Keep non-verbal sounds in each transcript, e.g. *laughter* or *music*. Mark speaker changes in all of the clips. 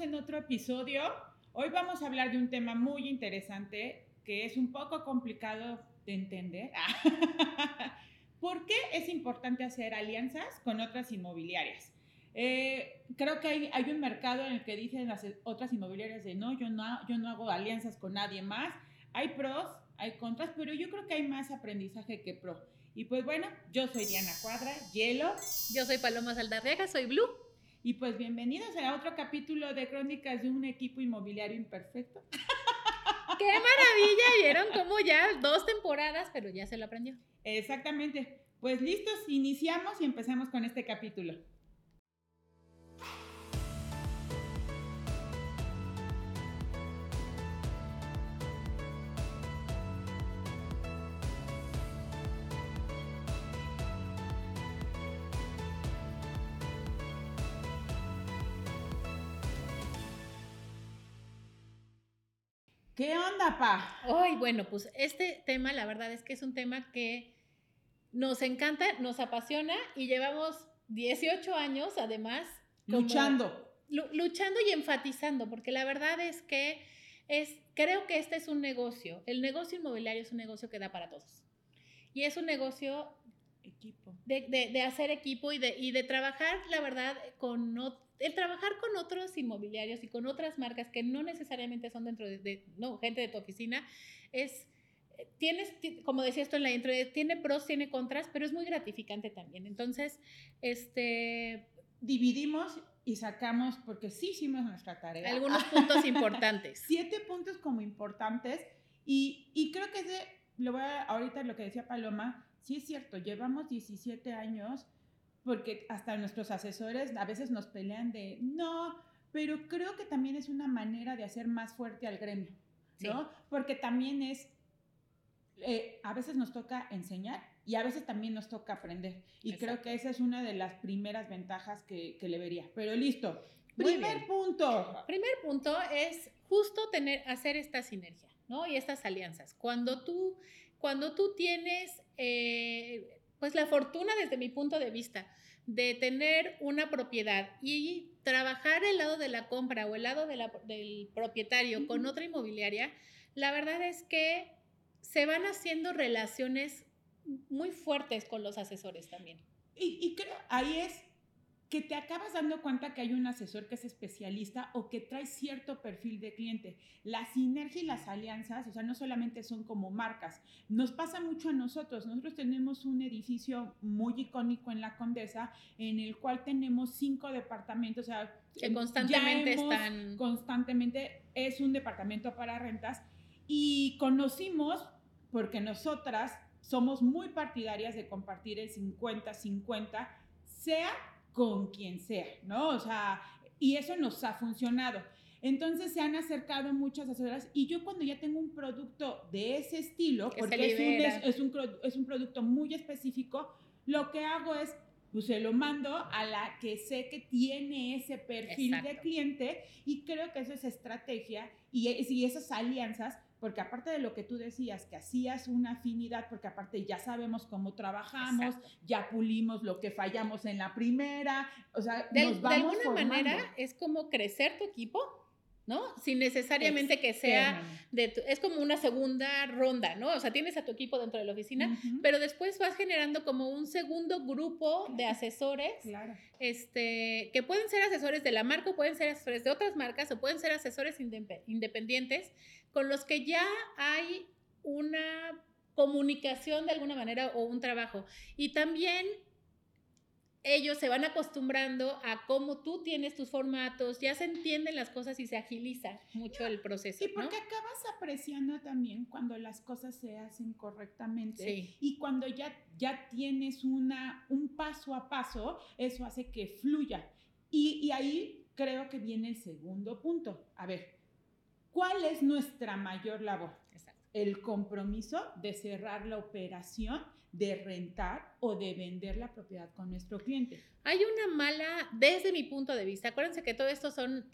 Speaker 1: en otro episodio. Hoy vamos a hablar de un tema muy interesante que es un poco complicado de entender. *laughs* ¿Por qué es importante hacer alianzas con otras inmobiliarias? Eh, creo que hay, hay, un mercado en el que dicen las otras inmobiliarias de no yo, no, yo no hago alianzas con nadie más. Hay pros, hay contras, pero yo creo que hay más aprendizaje que pro. Y pues bueno, yo soy Diana Cuadra, Hielo.
Speaker 2: Yo soy Paloma Saldarriaga, soy Blue.
Speaker 1: Y pues bienvenidos a otro capítulo de Crónicas de un equipo inmobiliario imperfecto. *laughs*
Speaker 2: ¡Qué maravilla! Vieron cómo ya dos temporadas, pero ya se lo aprendió.
Speaker 1: Exactamente. Pues listos, iniciamos y empezamos con este capítulo. ¿Qué onda, pa?
Speaker 2: Ay, bueno, pues este tema, la verdad es que es un tema que nos encanta, nos apasiona y llevamos 18 años, además.
Speaker 1: luchando.
Speaker 2: Luchando y enfatizando, porque la verdad es que es, creo que este es un negocio. El negocio inmobiliario es un negocio que da para todos. Y es un negocio
Speaker 1: equipo.
Speaker 2: De, de, hacer equipo y de, y de trabajar, la verdad, con el trabajar con otros inmobiliarios y con otras marcas que no necesariamente son dentro de, no, gente de tu oficina, es, tienes, como decía esto en la intro, tiene pros, tiene contras, pero es muy gratificante también. Entonces, este...
Speaker 1: Dividimos y sacamos, porque sí hicimos nuestra tarea.
Speaker 2: Algunos puntos importantes. *laughs*
Speaker 1: Siete puntos como importantes y, y creo que de, lo voy a, ahorita lo que decía Paloma, sí es cierto, llevamos 17 años porque hasta nuestros asesores a veces nos pelean de, no, pero creo que también es una manera de hacer más fuerte al gremio, ¿no? Porque también es, eh, a veces nos toca enseñar y a veces también nos toca aprender. Y creo que esa es una de las primeras ventajas que, que le vería. Pero listo. Primer punto.
Speaker 2: Primer punto es justo tener, hacer esta sinergia, ¿no? Y estas alianzas. Cuando tú, cuando tú tienes, eh, pues la fortuna desde mi punto de vista, de tener una propiedad y trabajar el lado de la compra o el lado del propietario con otra inmobiliaria, la verdad es que se van haciendo relaciones muy fuertes con los asesores también.
Speaker 1: Y, y creo, ahí es que te acabas dando cuenta que hay un asesor que es especialista o que trae cierto perfil de cliente. La sinergia y las alianzas, o sea, no solamente son como marcas, nos pasa mucho a nosotros. Nosotros tenemos un edificio muy icónico en la Condesa en el cual tenemos cinco departamentos, o sea,
Speaker 2: que constantemente están...
Speaker 1: Constantemente es un departamento para rentas y conocimos, porque nosotras somos muy partidarias de compartir el 50-50, sea con quien sea, ¿no? O sea, y eso nos ha funcionado. Entonces se han acercado muchas asesoras y yo cuando ya tengo un producto de ese estilo, porque es un, es, un, es un, producto muy específico, lo que hago es, pues se lo mando a la que sé que tiene ese perfil de cliente y creo que eso es estrategia y, y esas alianzas porque aparte de lo que tú decías, que hacías una afinidad, porque aparte ya sabemos cómo trabajamos, ya pulimos lo que fallamos en la primera, o sea,
Speaker 2: de, nos vamos de alguna manera es como crecer tu equipo ¿no? Sin necesariamente que sea de es como una segunda ronda, ¿no? O sea, tienes a tu equipo dentro de la oficina, pero después vas generando como un segundo grupo de asesores, este, que pueden ser asesores de la marca, pueden ser asesores de otras marcas, o pueden ser asesores independientes, con los que ya hay una comunicación de alguna manera o un trabajo. Y también ellos se van acostumbrando a cómo tú tienes tus formatos, ya se entienden las cosas y se agiliza mucho el proceso.
Speaker 1: Y porque acabas apreciando también cuando las cosas se hacen correctamente y cuando ya, ya tienes una, un paso a paso, eso hace que fluya. Y, y ahí creo que viene el segundo punto. A ver, ¿cuál es nuestra mayor labor? El compromiso de cerrar la operación de rentar o de vender la propiedad con nuestro cliente.
Speaker 2: Hay una mala, desde mi punto de vista, acuérdense que todo esto son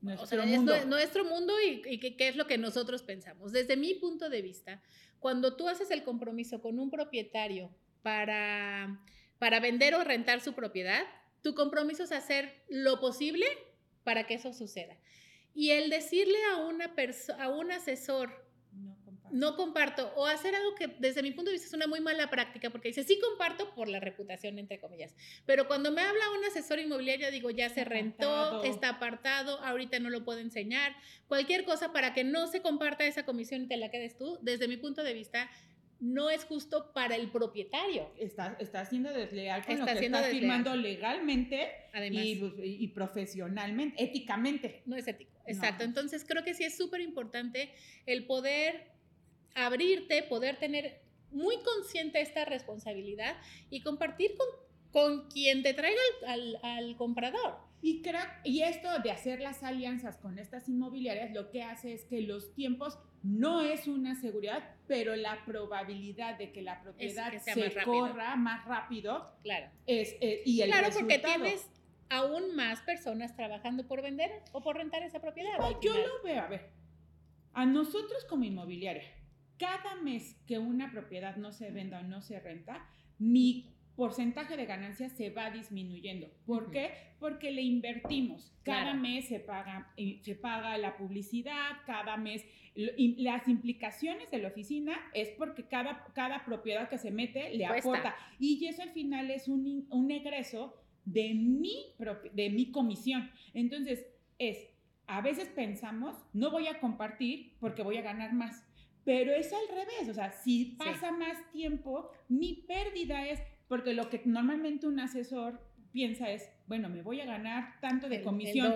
Speaker 1: nuestro mundo,
Speaker 2: nuestro mundo y, qué es lo que nosotros pensamos. Desde mi punto de vista, cuando tú haces el compromiso con un propietario para, para vender o rentar su propiedad, tu compromiso es hacer lo posible para que eso suceda. Y el decirle a, una a un asesor, no comparto. o hacer algo que desde mi punto de vista es una muy mala práctica, porque dice, sí comparto por la reputación, entre comillas, pero cuando me habla un asesor inmobiliario, digo, ya se rentó, está apartado, ahorita no lo puedo enseñar, cualquier cosa para que no se comparta esa comisión y te la quedes tú, desde mi punto de vista, no es justo para el propietario.
Speaker 1: Está, está siendo desleal con lo que está firmando legalmente pues, y, profesionalmente, éticamente.
Speaker 2: No es ético, exacto. Entonces creo que sí es súper importante el poder abrirte, poder tener muy consciente esta responsabilidad y compartir con, con quien te traiga al, al comprador.
Speaker 1: Y, creo, y esto de hacer las alianzas con estas inmobiliarias lo que hace es que los tiempos no es una seguridad, pero la probabilidad de que la propiedad se corra más rápido
Speaker 2: claro.
Speaker 1: es eh, y el
Speaker 2: Claro, porque tienes aún más personas trabajando por vender o por rentar esa propiedad.
Speaker 1: yo lo veo, a ver, a nosotros como inmobiliaria, cada mes que una propiedad no se venda o no se renta, mi porcentaje de ganancias se va disminuyendo. ¿Por qué? Porque le invertimos. Cada mes se paga, eh, se paga la publicidad, cada mes. las implicaciones de la oficina es porque cada, cada propiedad que se mete le aporta. Y eso al final es un, un egreso de mi, de mi comisión. Entonces, es, a veces pensamos, no voy a compartir porque voy a ganar más. Pero es al revés, o sea, si pasa más tiempo, mi pérdida es, porque lo que normalmente un asesor piensa es, bueno, me voy a ganar tanto de comisión,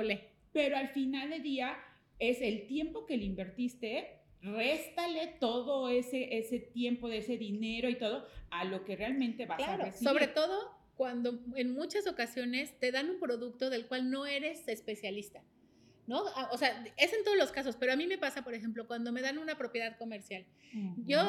Speaker 1: pero al final del día es el tiempo que le invertiste, réstale todo ese, ese tiempo de ese dinero y todo a lo que realmente vas a recibir.
Speaker 2: Sobre todo cuando en muchas ocasiones te dan un producto del cual no eres especialista. ¿no? Ah, o sea, es en todos los casos, pero a mí me pasa, por ejemplo, cuando me dan una propiedad comercial. Yo,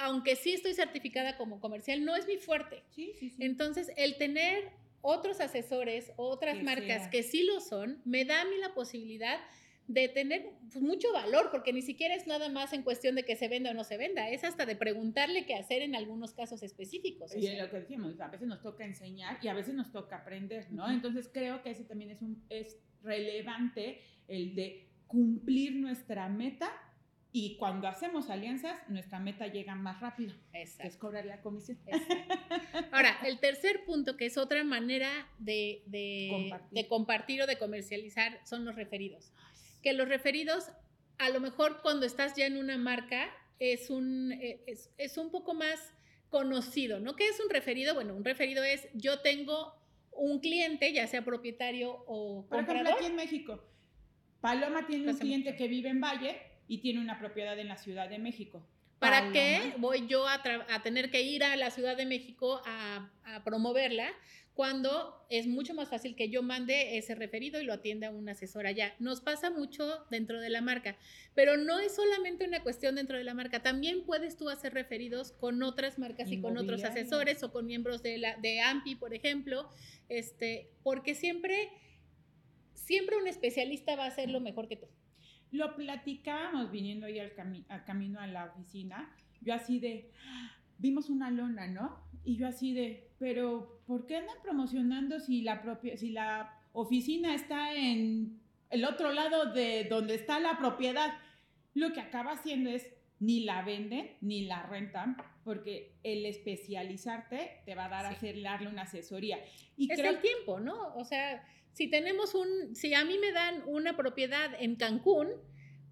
Speaker 2: aunque sí estoy certificada como comercial, no es mi fuerte.
Speaker 1: Sí, sí, sí.
Speaker 2: Entonces, el tener otros asesores, otras marcas que sí lo son, me da a mí la posibilidad de tener pues, mucho valor, porque ni siquiera es nada más en cuestión de que se venda o no se venda, es hasta de preguntarle qué hacer en algunos casos específicos.
Speaker 1: Y lo que decimos, a veces nos toca enseñar y a veces nos toca aprender, ¿no? Entonces creo que ese también es, un, es relevante el de cumplir nuestra meta y cuando hacemos alianzas, nuestra meta llega más rápido.
Speaker 2: Exacto.
Speaker 1: es cobrar la comisión.
Speaker 2: Ahora, el tercer punto, que es otra manera de, de, compartir. o de comercializar, son los referidos. Que los referidos, a lo mejor cuando estás ya en una marca, es un, eh, es, es un poco más conocido, ¿no? ¿Qué es un referido? Bueno, un referido es yo tengo un cliente, ya sea propietario o comprador.
Speaker 1: Por ejemplo, aquí en México, Paloma tiene un cliente que vive en Valle y tiene una propiedad en la Ciudad de México.
Speaker 2: ¿Para qué voy yo a, tener que ir a la Ciudad de México a, promoverla cuando es mucho más fácil que yo mande ese referido y lo atienda un asesor allá? Nos pasa mucho dentro de la marca, pero no es solamente una cuestión dentro de la marca, también puedes tú hacer referidos con otras marcas y con otros asesores o con miembros de, la, de AMPI, por ejemplo, este, porque siempre siempre un especialista va a hacer lo mejor que tú.
Speaker 1: Lo platicábamos viniendo ahí al, camino a la oficina, yo así de, vimos una lona, ¿no? Y yo así de, pero ¿por qué andan promocionando si la, propia, si la oficina está en el otro lado de donde está la propiedad? Lo que acaba haciendo es ni la venden ni la rentan porque el especializarte te va a dar a hacer, darle una asesoría.
Speaker 2: Y es el tiempo, ¿no? O sea, si tenemos un, si a mí me dan una propiedad en Cancún,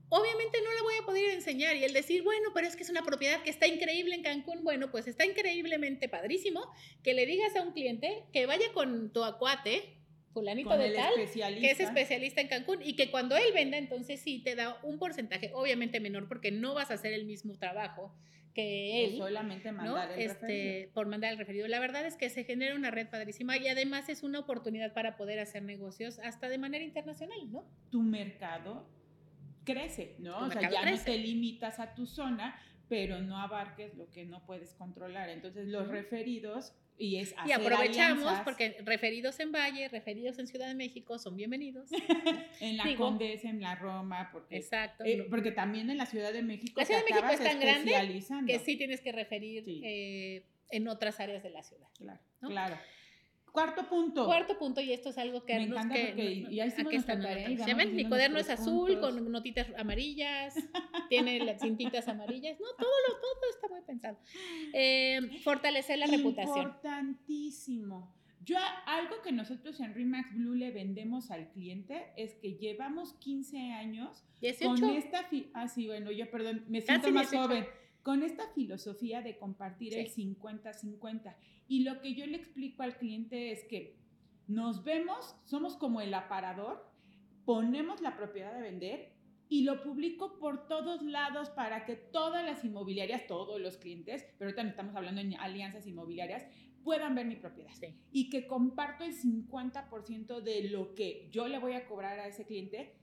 Speaker 2: obviamente no la voy a poder enseñar y el decir, bueno, pero es que es una propiedad que está increíble en Cancún, bueno, pues está increíblemente padrísimo que le digas a un cliente que vaya con tu acuate, fulanito de tal, que es especialista en Cancún y que cuando él venda, entonces sí te da un porcentaje, obviamente menor, porque no vas a hacer el mismo trabajo que él.
Speaker 1: solamente mandar el
Speaker 2: este, Por mandar el referido. La verdad es que se genera una red padrísima y además es una oportunidad para poder hacer negocios hasta de manera internacional, ¿no?
Speaker 1: Tu mercado crece, ¿no? o sea, ya no te limitas a tu zona, pero no abarques lo que no puedes controlar. Entonces, los referidos y, es
Speaker 2: y aprovechamos porque referidos en Valle, referidos en Ciudad de México son bienvenidos. *laughs*
Speaker 1: en la Condesa, en la Roma, porque,
Speaker 2: exacto,
Speaker 1: eh, porque también en la Ciudad de México.
Speaker 2: La Ciudad de México es tan grande que sí tienes que referir eh, en otras áreas de la ciudad.
Speaker 1: Claro, claro. Cuarto punto.
Speaker 2: Cuarto punto, y esto es algo que...
Speaker 1: Me encanta que, porque ya aquí
Speaker 2: están ¿Ya ven? Mi cuaderno es azul con notitas amarillas, tiene las *laughs* cintitas amarillas. No, todo lo todo está muy pensado. Eh, fortalecer la reputación.
Speaker 1: Importantísimo. Yo, algo que nosotros en Remax Blue le vendemos al cliente es que llevamos 15 años
Speaker 2: 18.
Speaker 1: con esta... Ah, sí, bueno, yo perdón, me siento más joven con esta filosofía de compartir el 50-50. Y lo que yo le explico al cliente es que nos vemos, somos como el aparador, ponemos la propiedad de vender y lo publico por todos lados para que todas las inmobiliarias, todos los clientes, pero también estamos hablando en alianzas inmobiliarias, puedan ver mi propiedad. Y que comparto el 50% de lo que yo le voy a cobrar a ese cliente.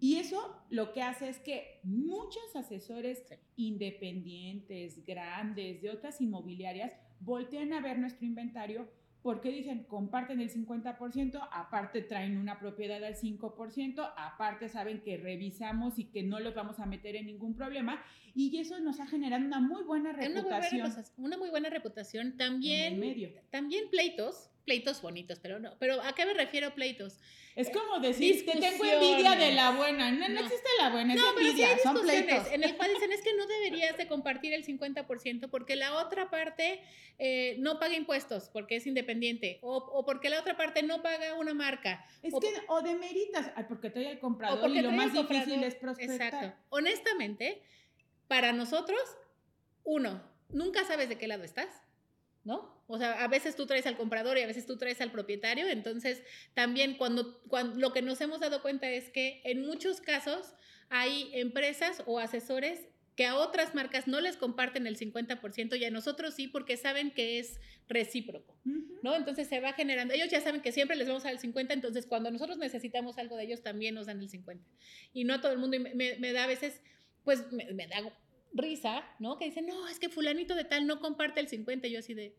Speaker 1: Y eso lo que hace es que muchos asesores independientes, grandes, de otras inmobiliarias, voltean a ver nuestro inventario porque dicen, comparten el 50%, aparte traen una propiedad al 5%, aparte saben que revisamos y que no los vamos a meter en ningún problema, y eso nos ha generado una muy buena reputación.
Speaker 2: Una muy buena, una muy buena reputación. También, medio. también pleitos, pleitos bonitos, pero no. Pero ¿a qué me refiero pleitos?
Speaker 1: Es como decir, te tengo envidia de la buena. No, no, existe la buena, es envidia, son pleitos.
Speaker 2: En el cual dicen, es que no *laughs* deberías de compartir el 50% porque la otra parte eh, no paga impuestos porque es independiente o, o, porque la otra parte no paga una marca.
Speaker 1: Es o, que, o demeritas, porque trae el comprador y lo más difícil es prospectar. Exacto.
Speaker 2: Honestamente, para nosotros, uno, nunca sabes de qué lado estás. ¿no? O sea, a veces tú traes al comprador y a veces tú traes al propietario, entonces también cuando, cuando lo que nos hemos dado cuenta es que en muchos casos hay empresas o asesores que a otras marcas no les comparten el 50% y a nosotros sí porque saben que es recíproco, ¿no? Entonces se va generando, ellos ya saben que siempre les vamos a dar el 50, entonces cuando nosotros necesitamos algo de ellos también nos dan el 50. Y no a todo el mundo, y me, da a veces, pues me, me da risa, ¿no? Que dicen, no, es que fulanito de tal no comparte el 50, y yo así de,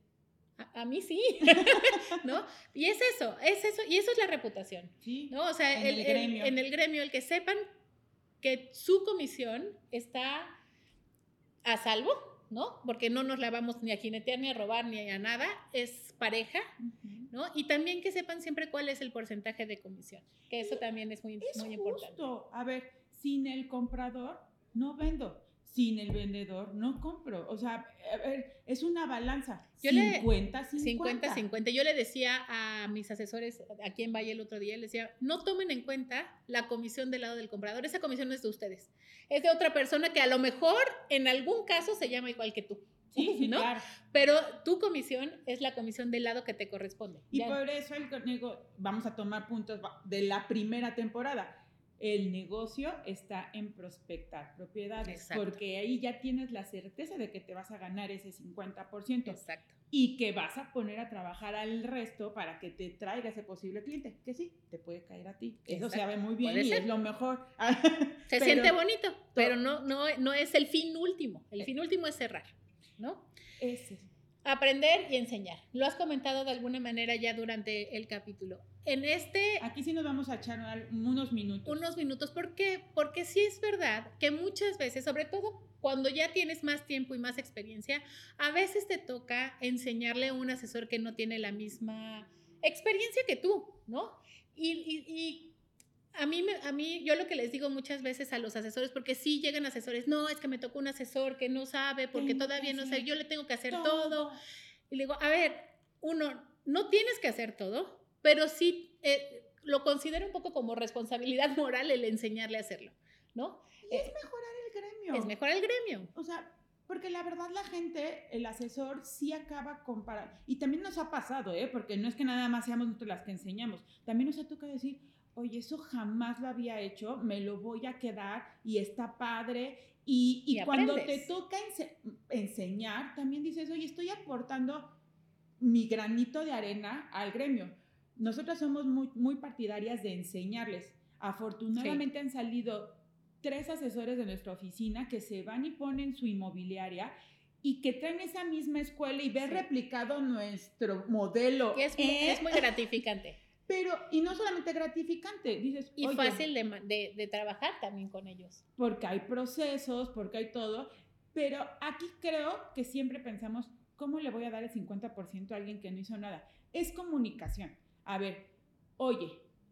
Speaker 2: a, mí sí, *laughs* ¿no? Y es eso, es eso, y eso es la reputación, sí, ¿no? O sea, en el, gremio. en el gremio, el que sepan que su comisión está a salvo, ¿no? Porque no nos la vamos ni a jinetear, ni a robar, ni a nada, es pareja, ¿no? Y también que sepan siempre cuál es el porcentaje de comisión, que eso también es muy, es muy justo. importante.
Speaker 1: A ver, sin el comprador no vendo sin el vendedor no compro. O sea, a ver, es una balanza. 50, 50. 50,
Speaker 2: Yo le decía a mis asesores aquí en Valle el otro día, les decía, no tomen en cuenta la comisión del lado del comprador. Esa comisión no es de ustedes. Es de otra persona que a lo mejor en algún caso se llama igual que tú. Sí, sí, ¿no? Claro. Pero tu comisión es la comisión del lado que te corresponde.
Speaker 1: Y por eso el, vamos a tomar puntos de la primera temporada el negocio está en prospectar propiedades, porque ahí ya tienes la certeza de que te vas a ganar ese 50%. Exacto. Y que vas a poner a trabajar al resto para que te traiga ese posible cliente, que sí, te puede caer a ti. Eso se sabe muy bien y es lo mejor. *laughs*
Speaker 2: se siente bonito, pero no, no, no es el fin último. El eh. fin último es cerrar, ¿no?
Speaker 1: Ese.
Speaker 2: Aprender y enseñar. Lo has comentado de alguna manera ya durante el capítulo. En este...
Speaker 1: Aquí sí nos vamos a echar unos minutos.
Speaker 2: Unos minutos. ¿Por qué? Porque sí es verdad que muchas veces, sobre todo cuando ya tienes más tiempo y más experiencia, a veces te toca enseñarle a un asesor que no tiene la misma experiencia que tú, ¿no? y a mí, a mí, yo lo que les digo muchas veces a los asesores, porque sí llegan asesores, no, es que me tocó un asesor que no sabe, porque todavía no sé, yo le tengo que hacer todo. Y le digo, a ver, uno, no tienes que hacer todo, pero sí eh, lo considero un poco como responsabilidad *laughs* moral el enseñarle a hacerlo, ¿no?
Speaker 1: Y es eh, mejorar el gremio.
Speaker 2: Es mejorar el gremio.
Speaker 1: O sea, porque la verdad la gente, el asesor sí acaba comparando. Y también nos ha pasado, ¿eh? Porque no es que nada más seamos nosotros las que enseñamos. También nos ha tocado decir, oye, eso jamás lo había hecho, me lo voy a quedar y está padre. Y, cuando te toca enseñar, también dices, oye, estoy aportando mi granito de arena al gremio. Nosotras somos muy, muy partidarias de enseñarles. Afortunadamente han salido tres asesores de nuestra oficina que se van y ponen su inmobiliaria y que traen esa misma escuela y ver replicado nuestro modelo.
Speaker 2: es, es muy gratificante.
Speaker 1: Pero, y no solamente gratificante, dices.
Speaker 2: Y fácil de, de, trabajar también con ellos.
Speaker 1: Porque hay procesos, porque hay todo. Pero aquí creo que siempre pensamos ¿cómo le voy a dar el 50% a alguien que no hizo nada? Es comunicación. A ver, oye,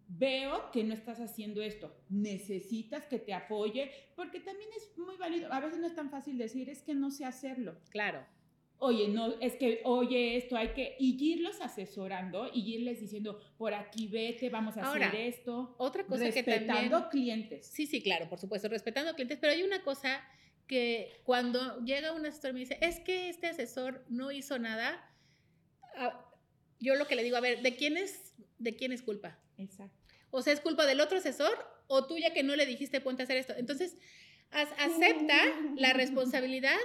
Speaker 1: veo que no estás haciendo esto, necesitas que te apoye, porque también es muy válido, a veces no es tan fácil decir, es que no sé hacerlo.
Speaker 2: Claro.
Speaker 1: Oye, no, es que, oye, esto hay que, y irlos asesorando y irles diciendo, por aquí vete, vamos a hacer esto.
Speaker 2: Otra cosa
Speaker 1: que también. Respetando clientes.
Speaker 2: Sí, sí, claro, por supuesto, respetando clientes, pero hay una cosa que cuando llega un asesor y me dice, es que este asesor no hizo nada, ah, yo lo que le digo, a ver, ¿de quién es, de quién es culpa?
Speaker 1: Exacto.
Speaker 2: O sea, ¿es culpa del otro asesor o tuya que no le dijiste ponte a hacer esto? Entonces, acepta la responsabilidad,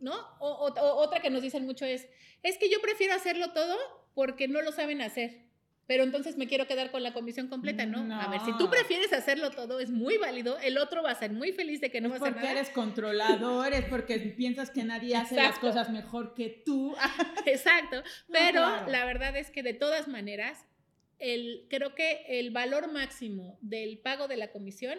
Speaker 2: ¿no? O, otra que nos dicen mucho es, es que yo prefiero hacerlo todo porque no lo saben hacer. Pero entonces me quiero quedar con la comisión completa, ¿no? A ver, si tú prefieres hacerlo todo, es muy válido. El otro va a ser muy feliz de que no va a hacer
Speaker 1: nada. Porque eres controlador, es porque piensas que nadie hace las cosas mejor que tú. *laughs*
Speaker 2: Exacto. *laughs* Pero la verdad es que de todas maneras, el, creo que el valor máximo del pago de la comisión,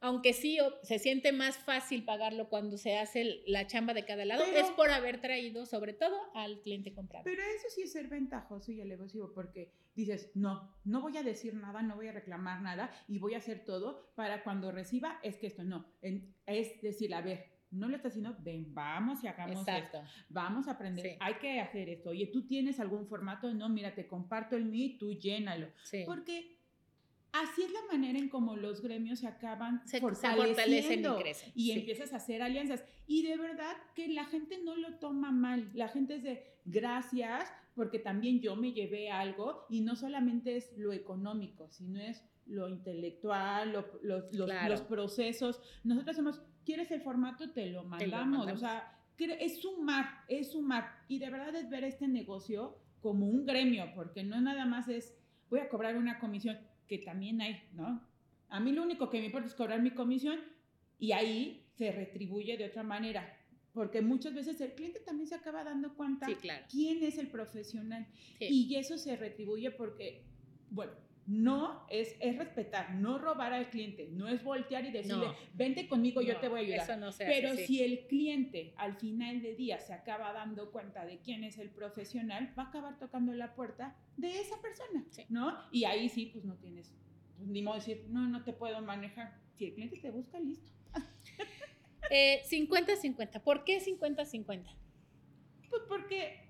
Speaker 2: aunque sí se siente más fácil pagarlo cuando se hace la chamba de cada lado, es por haber traído sobre todo al cliente comprado.
Speaker 1: Pero eso sí es ser ventajoso y elevosivo, porque dices, no, no voy a decir nada, no voy a reclamar nada y voy a hacer todo para cuando reciba, es que esto no. es decir, a ver, no lo estás haciendo, ven, vamos y hagamos esto. Vamos a aprender. Hay que hacer esto. Oye, tú tienes algún formato, no, mira, te comparto el mío tú llénalo. Porque así es la manera en cómo los gremios se acaban se, fortaleciendo y, empiezas a hacer alianzas. Y de verdad que la gente no lo toma mal. La gente es de gracias porque también yo me llevé algo y no solamente es lo económico, sino es lo intelectual, los, los, procesos. Nosotros hacemos, ¿quieres el formato? Te lo mandamos. O sea, es sumar, es sumar. Y de verdad es ver este negocio como un gremio, porque no nada más es, voy a cobrar una comisión, que también hay, ¿no? A mí lo único que me importa es cobrar mi comisión y ahí se retribuye de otra manera. Porque muchas veces el cliente también se acaba dando cuenta quién es el profesional. Y eso se retribuye porque, bueno, no es, es respetar, no robar al cliente, no es voltear y decirle, vente conmigo, yo te voy a ayudar. No Pero si el cliente al final de día se acaba dando cuenta de quién es el profesional, va a acabar tocando la puerta de esa persona, ¿no? Y ahí sí, pues no tienes, pues, ni modo de decir, no, no te puedo manejar. Si el cliente te busca, listo.
Speaker 2: 50-50. *laughs* Eh, ¿Por qué 50-50?
Speaker 1: Pues porque,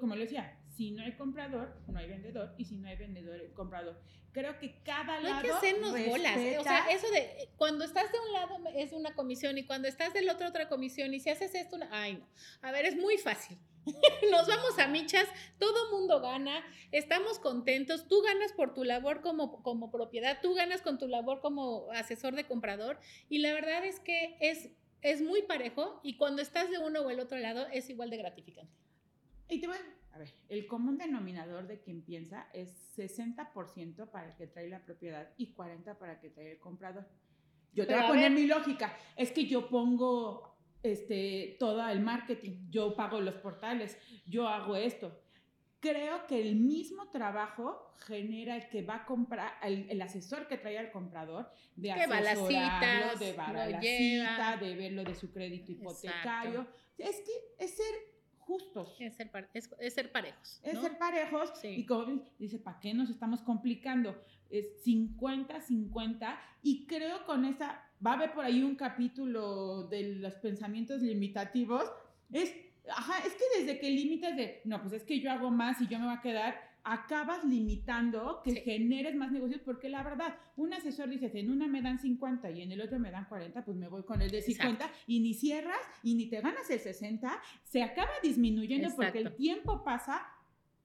Speaker 1: como le decía, si no hay comprador, no hay vendedor, y si no hay vendedor, hay comprador. Creo que cada lado.
Speaker 2: hay que hacernos bolas. ¿eh? O sea, eso de cuando estás de un lado es una comisión y cuando estás del otro otra comisión y si haces esto, una... ay no. A ver, es muy fácil. *laughs* Nos vamos a michas, todo mundo gana, estamos contentos, tú ganas por tu labor como, como propiedad, tú ganas con tu labor como asesor de comprador y la verdad es que es, es muy parejo y cuando estás de uno o el otro lado es igual de gratificante.
Speaker 1: Y te voy, ver, el común denominador de quien piensa es 60% para el que trae la propiedad y 40% para el que trae el comprador. Yo te voy a poner mi lógica. Es que yo pongo este, todo el marketing, yo pago los portales, yo hago esto. Creo que el mismo trabajo genera el que va a comprar, el, asesor que trae al comprador, de asesorarlo, de la cita, de verlo de su crédito hipotecario. Es que es ser justos.
Speaker 2: Es ser, es, ser parejos.
Speaker 1: Es ser parejos. Y como dice, ¿para qué nos estamos complicando? Es 50-50. Y creo con esa, va a haber por ahí un capítulo de los pensamientos limitativos. Es, ajá, es que desde que limitas de, no, pues es que yo hago más y yo me voy a quedar acabas limitando que generes más negocios porque la verdad, un asesor dice, en una me dan 50 y en el otro me dan 40, pues me voy con el de 50 y ni cierras y ni te ganas el 60, se acaba disminuyendo porque el tiempo pasa.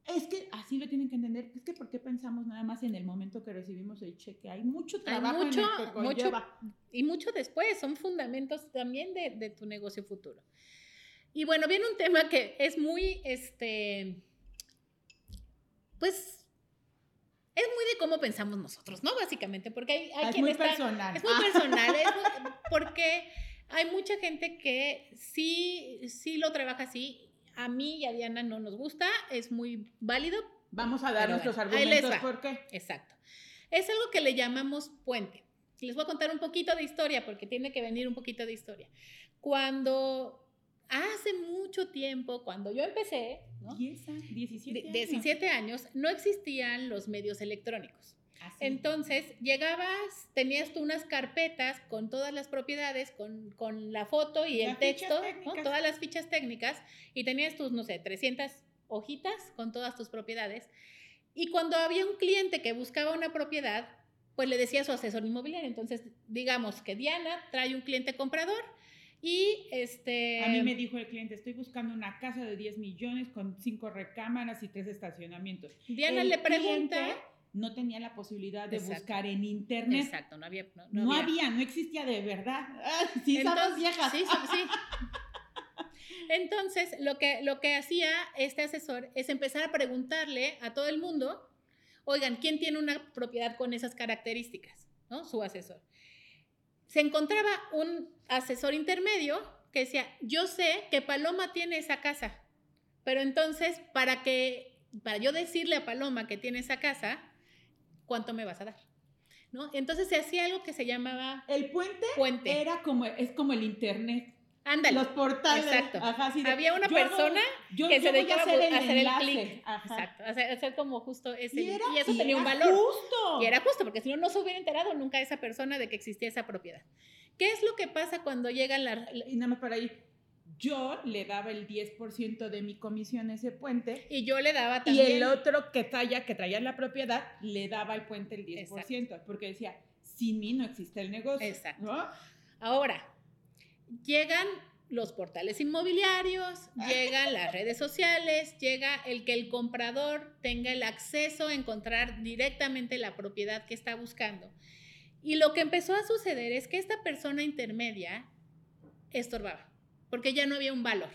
Speaker 1: Es que así lo tienen que entender. Es que ¿por qué pensamos nada más en el momento que recibimos el cheque? Hay mucho trabajo
Speaker 2: mucho, mucho, y mucho después. Son fundamentos también de, de tu negocio futuro. Y bueno, viene un tema que es muy, este, pues es muy de cómo pensamos nosotros, ¿no? Básicamente, porque hay, hay
Speaker 1: es muy personal.
Speaker 2: Es muy personal, *laughs* porque hay mucha gente que sí, sí lo trabaja así. A mí y a Diana no nos gusta, es muy válido.
Speaker 1: Vamos a dar nuestros argumentos por qué.
Speaker 2: Exacto. Es algo que le llamamos puente. Les voy a contar un poquito de historia, porque tiene que venir un poquito de historia. Cuando hace mucho tiempo, cuando yo empecé, ¿no?
Speaker 1: 17
Speaker 2: años. 17 años, no existían los medios electrónicos. Entonces, llegabas, tenías tú unas carpetas con todas las propiedades, con, con la foto y el texto, todas las fichas técnicas, y tenías tus, no sé, 300 hojitas con todas tus propiedades. Y cuando había un cliente que buscaba una propiedad, pues le decía a su asesor inmobiliario. Entonces, digamos que Diana trae un cliente comprador y este...
Speaker 1: A mí me dijo el cliente, estoy buscando una casa de 10 millones con cinco recámaras y tres estacionamientos.
Speaker 2: Diana le pregunta
Speaker 1: no tenía la posibilidad de buscar en internet.
Speaker 2: Exacto, no había.
Speaker 1: No, había. no, existía de verdad. sí, Entonces, viejas.
Speaker 2: Sí, sí, *laughs* Entonces, lo que, lo que hacía este asesor es empezar a preguntarle a todo el mundo, oigan, ¿quién tiene una propiedad con esas características? ¿No? Su asesor. Se encontraba un asesor intermedio que decía, yo sé que Paloma tiene esa casa, pero entonces, para que, para yo decirle a Paloma que tiene esa casa, ¿cuánto me vas a dar? ¿No? Entonces se hacía algo que se llamaba...
Speaker 1: El puente, puente. era como, es como el internet.
Speaker 2: Ándale.
Speaker 1: Los portales.
Speaker 2: Exacto. Había una persona que se dedicaba a hacer el, hacer el clic. Exacto. Hacer, como justo ese. Y, eso tenía un valor.
Speaker 1: Justo.
Speaker 2: Y era justo, porque si no, no se hubiera enterado nunca esa persona de que existía esa propiedad. ¿Qué es lo que pasa cuando llegan las...
Speaker 1: Y nada más para ahí yo le daba el 10% de mi comisión a ese puente.
Speaker 2: Y yo le daba también.
Speaker 1: Y el otro que traía, que traía la propiedad, le daba al puente el 10%, porque decía, sin mí no existe el negocio.
Speaker 2: Exacto. Ahora, llegan los portales inmobiliarios, llegan *laughs* las redes sociales, llega el que el comprador tenga el acceso a encontrar directamente la propiedad que está buscando. Y lo que empezó a suceder es que esta persona intermedia estorbaba porque ya no había un valor.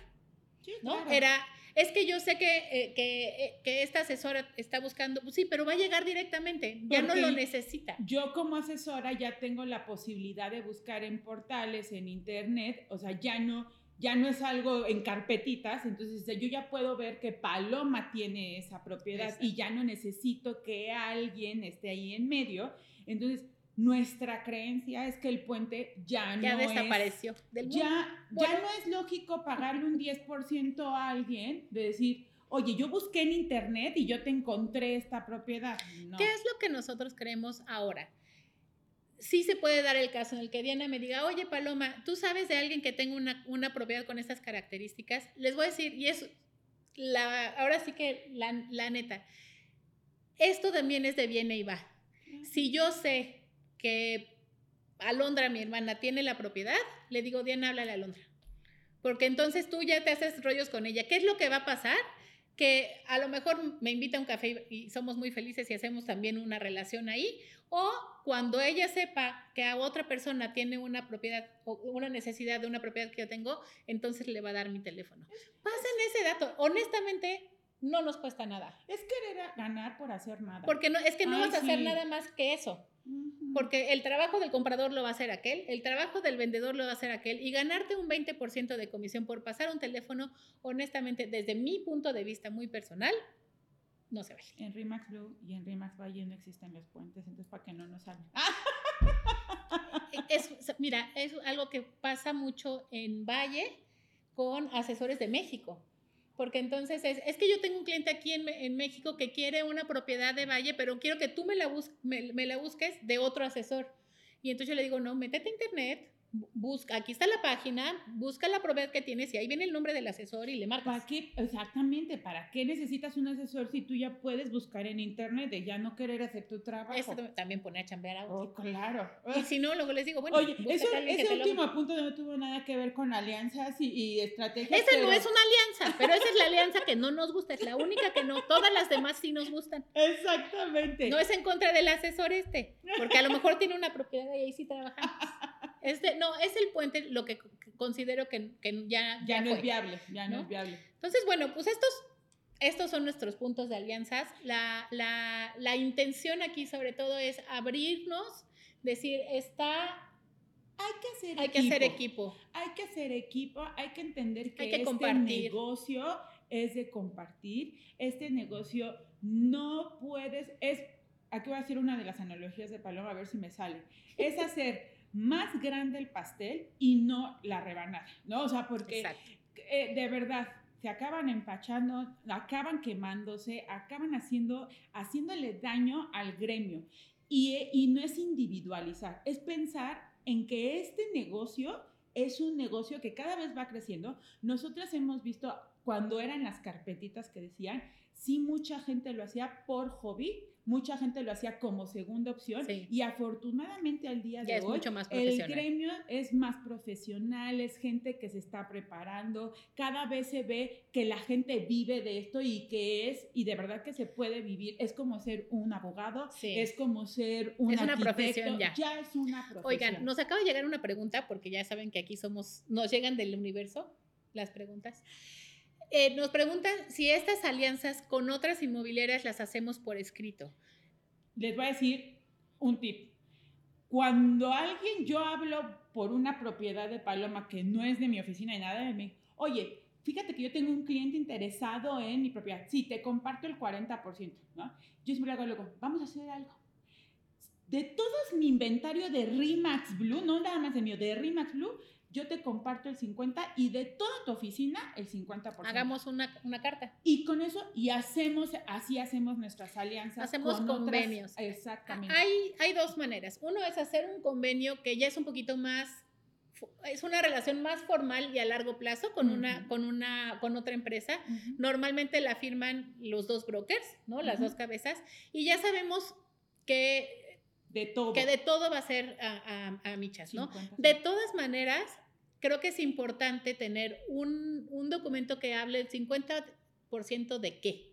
Speaker 2: ¿no? Era, es que yo sé que, eh, que, eh, que, esta asesora está buscando, pues sí, pero va a llegar directamente, ya no lo necesita.
Speaker 1: Yo como asesora ya tengo la posibilidad de buscar en portales, en internet, o sea, ya no, ya no es algo en carpetitas, entonces yo ya puedo ver que Paloma tiene esa propiedad y ya no necesito que alguien esté ahí en medio. Entonces, nuestra creencia es que el puente ya,
Speaker 2: ya no desapareció
Speaker 1: del mundo. Ya, ya no es lógico pagarle un 10% a alguien de decir, oye, yo busqué en internet y yo te encontré esta propiedad.
Speaker 2: ¿Qué es lo que nosotros creemos ahora? Sí se puede dar el caso en el que Diana me diga, oye Paloma, ¿tú sabes de alguien que tenga una, una propiedad con estas características? Les voy a decir, y es la, ahora sí que la, la neta, esto también es de viene y va. Si yo sé que Alondra, mi hermana, tiene la propiedad, le digo, Diana, háblale a Alondra. Porque entonces tú ya te haces rollos con ella. ¿Qué es lo que va a pasar? Que a lo mejor me invita a un café y somos muy felices y hacemos también una relación ahí. O cuando ella sepa que a otra persona tiene una propiedad o una necesidad de una propiedad que yo tengo, entonces le va a dar mi teléfono. Pasen ese dato. Honestamente, no nos cuesta nada.
Speaker 1: Es querer ganar por hacer nada.
Speaker 2: Porque no, es que no vas a hacer nada más que eso. Porque el trabajo del comprador lo va a hacer aquel, el trabajo del vendedor lo va a hacer aquel, y ganarte un 20% de comisión por pasar un teléfono, honestamente, desde mi punto de vista muy personal, no se ve.
Speaker 1: En Rimax Blue y en Rimax Valle no existen los puentes, entonces para que no nos salen.
Speaker 2: Es, mira, es algo que pasa mucho en Valle con asesores de México porque entonces es, que yo tengo un cliente aquí en, México que quiere una propiedad de valle, pero quiero que tú me la, me la busques de otro asesor. Y entonces yo le digo, no, métete a internet, busca, aquí está la página, busca la propiedad que tienes y ahí viene el nombre del asesor y le marcas.
Speaker 1: ¿Para qué? Exactamente, ¿para qué necesitas un asesor si tú ya puedes buscar en internet de ya no querer hacer tu trabajo?
Speaker 2: Eso también pone a chambear a
Speaker 1: otro. Oh, claro.
Speaker 2: Y si no, luego les digo, bueno,
Speaker 1: Oye, eso, ese último punto no tuvo nada que ver con alianzas y, y estrategias.
Speaker 2: Esa no es una alianza, pero esa es la alianza que no nos gusta, es la única que no, todas las demás sí nos gustan.
Speaker 1: Exactamente.
Speaker 2: No es en contra del asesor este, porque a lo mejor tiene una propiedad y ahí sí trabajamos. *laughs* No, es el puente lo que considero que, ya,
Speaker 1: ya, no es viable, ya no, es viable.
Speaker 2: Entonces, bueno, pues estos, estos son nuestros puntos de alianzas. La, la, la intención aquí sobre todo es abrirnos, decir, está
Speaker 1: hay que hacer
Speaker 2: hay
Speaker 1: equipo.
Speaker 2: que hacer equipo.
Speaker 1: Hay que hacer equipo, hay que entender que, este negocio es de compartir. Este negocio no puedes, es, aquí voy a decir una de las analogías de Paloma, a ver si me sale. Es *laughs* hacer más grande el pastel y no la rebanada, ¿no? O sea, porque eh, de verdad, se acaban empachando, acaban quemándose, acaban haciendo, haciéndole daño al gremio. Y, y no es individualizar, es pensar en que este negocio es un negocio que cada vez va creciendo. Nosotras hemos visto cuando eran las carpetitas que decían, sí mucha gente lo hacía por hobby, mucha gente lo hacía como segunda opción y afortunadamente al día de hoy el gremio es más profesional, es gente que se está preparando, cada vez se ve que la gente vive de esto y que es, y de verdad que se puede vivir, es como ser un abogado, es como ser un es una profesión ya. ya es una profesión.
Speaker 2: Oigan, nos acaba de llegar una pregunta porque ya saben que aquí somos, nos llegan del universo las preguntas. Eh, nos preguntan si estas alianzas con otras inmobiliarias las hacemos por escrito.
Speaker 1: Les voy a decir un tip. Cuando alguien, yo hablo por una propiedad de Paloma que no es de mi oficina y nada de mí, oye, fíjate que yo tengo un cliente interesado en mi propiedad. Sí, te comparto el 40%, ¿no? Yo siempre hago luego, vamos a hacer algo. De todo mi inventario de Remax Blue, no nada más de mío, de Remax Blue, yo te comparto el 50 y de toda tu oficina el 50%.
Speaker 2: Hagamos una, una carta.
Speaker 1: Y con eso, y hacemos, así hacemos nuestras alianzas.
Speaker 2: Hacemos convenios.
Speaker 1: exactamente.
Speaker 2: Hay, hay dos maneras. Uno es hacer un convenio que ya es un poquito más es una relación más formal y a largo plazo con una con una con otra empresa. Normalmente la firman los dos brokers, ¿no? Las dos cabezas y ya sabemos que
Speaker 1: de todo.
Speaker 2: Que de todo va a ser a, a, michas, ¿no? De todas maneras, creo que es importante tener un, un documento que hable el 50% de qué,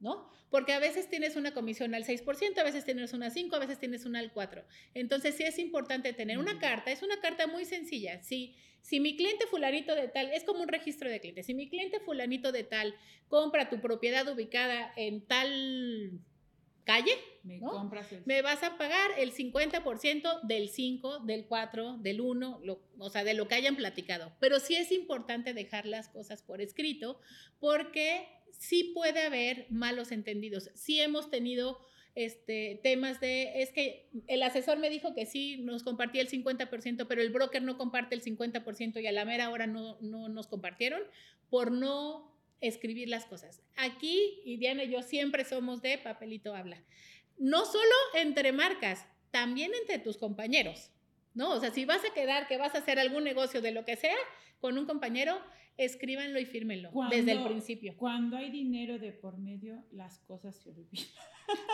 Speaker 2: ¿no? Porque a veces tienes una comisión al 6%, a veces tienes una 5%, a veces tienes una al 4%. Entonces sí es importante tener una carta, es una carta muy sencilla. Si, si mi cliente fulanito de tal, es como un registro de clientes, si mi cliente fulanito de tal compra tu propiedad ubicada en tal calle, me, me vas a pagar el 50% del 5, del 4, del 1, o sea, de lo que hayan platicado. Pero sí es importante dejar las cosas por escrito porque sí puede haber malos entendidos. Sí hemos tenido este, temas de, es que el asesor me dijo que sí, nos compartía el 50%, pero el broker no comparte el 50% y a la mera hora no, no nos compartieron por no escribir las cosas. Aquí, y Diana y yo siempre somos de papelito habla. No solo entre marcas, también entre tus compañeros, ¿no? O sea, si vas a quedar, que vas a hacer algún negocio de lo que sea con un compañero, escríbanlo y fírmenlo desde el principio.
Speaker 1: Cuando hay dinero de por medio, las cosas se olvidan.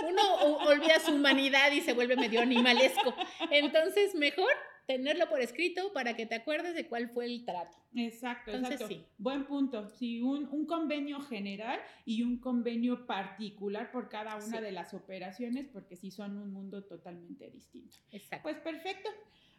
Speaker 2: Uno olvida su humanidad y se vuelve medio animalesco. Entonces, mejor tenerlo por escrito para que te acuerdes de cuál fue el trato.
Speaker 1: Exacto, exacto. Buen punto. Sí, un, un, convenio general y un convenio particular por cada una de las operaciones, porque sí son un mundo totalmente distinto.
Speaker 2: Exacto.
Speaker 1: Pues perfecto.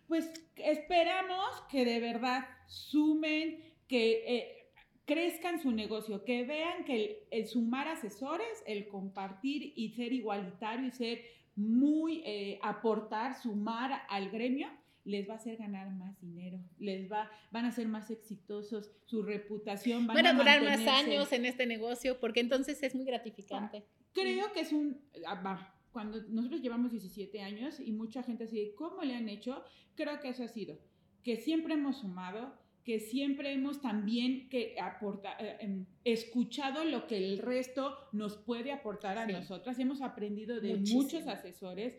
Speaker 1: Pues esperamos que de verdad sumen, que eh, crezcan su negocio, que vean que el, sumar asesores, el compartir y ser igualitario y ser muy eh, aportar, sumar al gremio, les va a hacer ganar más dinero, les va, van a ser más exitosos, su reputación
Speaker 2: van, a durar más años en este negocio, porque entonces es muy gratificante.
Speaker 1: Creo que es un, ah, cuando nosotros llevamos 17 años y mucha gente dice, ¿cómo le han hecho? Creo que eso ha sido, que siempre hemos sumado, que siempre hemos también que aporta, eh, em, escuchado lo que el resto nos puede aportar a nosotras. Hemos aprendido de muchos asesores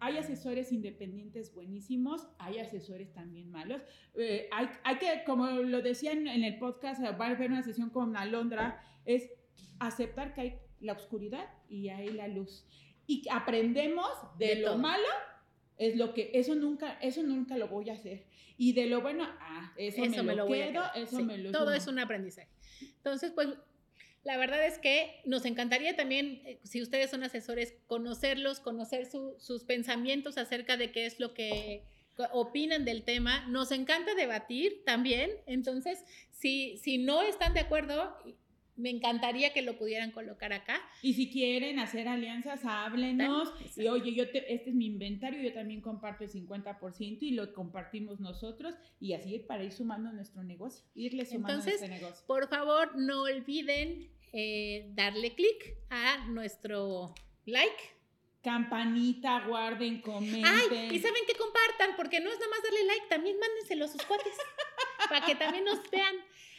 Speaker 1: hay asesores independientes buenísimos, hay asesores también malos. Eh, hay, hay, que, como lo decían en el podcast, va a haber una sesión con Alondra, es aceptar que hay la oscuridad y hay la luz. Y aprendemos de, lo malo, es lo que, eso nunca, eso nunca lo voy a hacer. Y de lo bueno, ah, eso, me, lo, quedo, eso me lo
Speaker 2: Todo es un aprendizaje. Entonces, pues la verdad es que nos encantaría también, eh, si ustedes son asesores, conocerlos, conocer sus pensamientos acerca de qué es lo que opinan del tema. Nos encanta debatir también. Entonces, si, si no están de acuerdo, me encantaría que lo pudieran colocar acá.
Speaker 1: Y si quieren hacer alianzas, háblenos. Y oye, yo este es mi inventario, yo también comparto el 50% y lo compartimos nosotros y así para ir sumando nuestro negocio, irle sumando
Speaker 2: Entonces,
Speaker 1: este negocio.
Speaker 2: Por favor, no olviden eh, darle clic a nuestro like.
Speaker 1: Campanita, guarden, comenten.
Speaker 2: Ay, y saben que compartan, porque no es nada más darle like, también mándenselo a sus cuates, *laughs* para que también nos vean.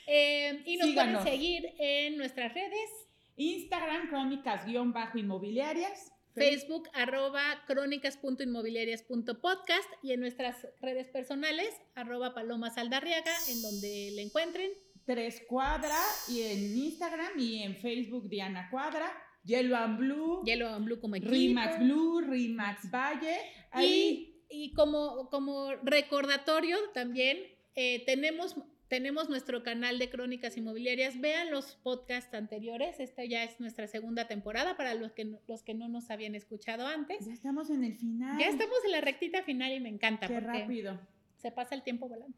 Speaker 2: Eh, y nos pueden seguir en nuestras redes.
Speaker 1: Instagram, crónicas-inmobiliarias.
Speaker 2: Facebook, arroba crónicas.inmobiliarias.podcast y en nuestras redes personales, arroba Paloma Saldarriaga, en donde le encuentren.
Speaker 1: Tres Cuadra y en Instagram y en Facebook Diana Cuadra. Yellow and Blue.
Speaker 2: Yellow and Blue como equipo.
Speaker 1: Rimax Blue, Rimax Valle.
Speaker 2: Y, y como, como recordatorio también, eh, tenemos tenemos nuestro canal de crónicas inmobiliarias. Vean los podcasts anteriores. Esta ya es nuestra segunda temporada para los que, los que no nos habían escuchado antes.
Speaker 1: Ya estamos en el final.
Speaker 2: Ya estamos en la rectita final y me encanta.
Speaker 1: Qué rápido.
Speaker 2: Se pasa el tiempo volando.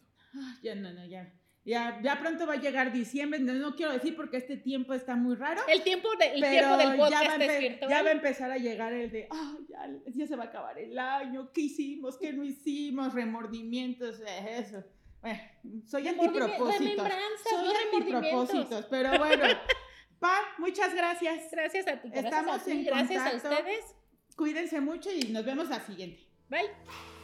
Speaker 1: ya no, no, ya. Ya, ya pronto va a llegar diciembre, no, quiero decir porque este tiempo está muy raro.
Speaker 2: El tiempo, de, el tiempo del podcast ya va, es
Speaker 1: ya va a empezar a llegar el de, oh, ya, ya, se va a acabar el año, ¿qué hicimos? ¿Qué no hicimos? Remordimientos, eh, eso. Bueno, soy antipropósitos. Soy antipropósitos, pero bueno. *laughs* Pa, muchas gracias.
Speaker 2: Gracias a ti.
Speaker 1: Estamos en
Speaker 2: Gracias a ustedes.
Speaker 1: Cuídense mucho y nos vemos la siguiente.
Speaker 2: Bye.